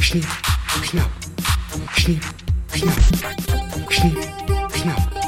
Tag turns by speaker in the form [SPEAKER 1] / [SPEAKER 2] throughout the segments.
[SPEAKER 1] Schnipp, schnapp. Schnipp, schnapp. Schnipp, schnapp.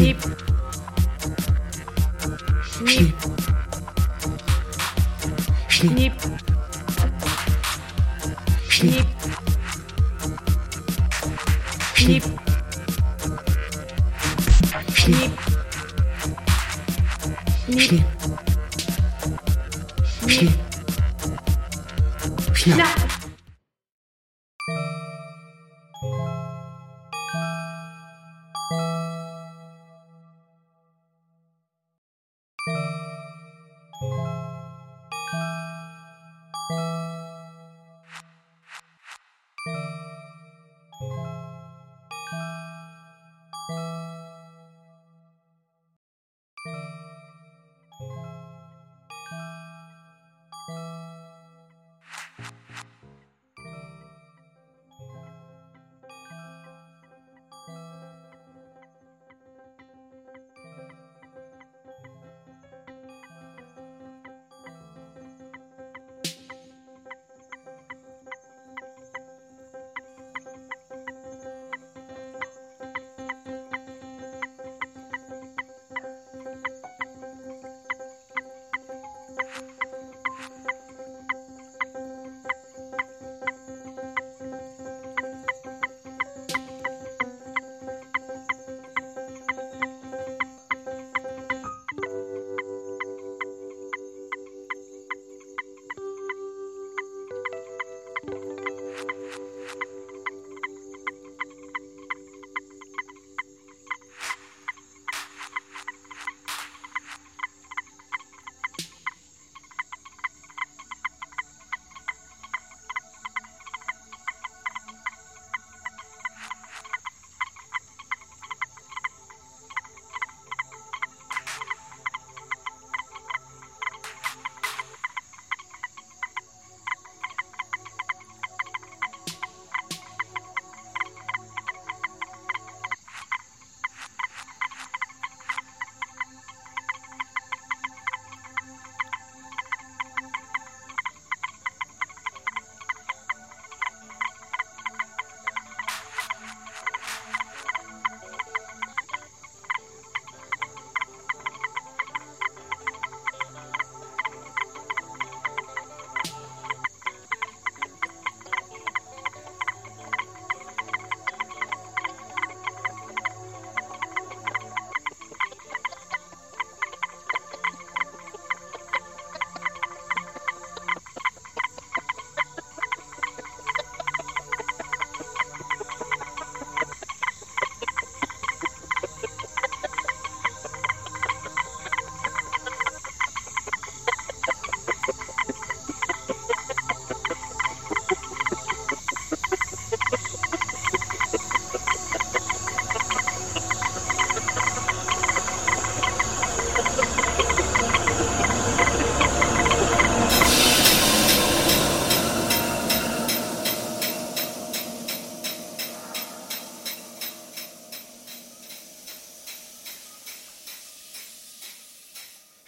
[SPEAKER 2] Шип. Шнип. Шнип. Шнип. Шнип.
[SPEAKER 3] Шнип. Шнип. Шнип. Шнип. Шняп.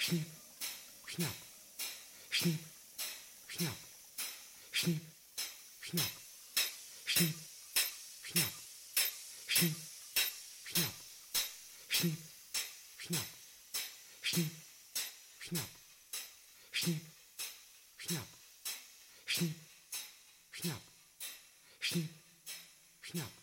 [SPEAKER 3] Шнип, шняп, шнип, шняп, шнип, шняп, шнип, шняп, шнип, шняп, шнип, шняп, шнип, шняп, шнип, шняп, шнип, шняп, шнип, шняп.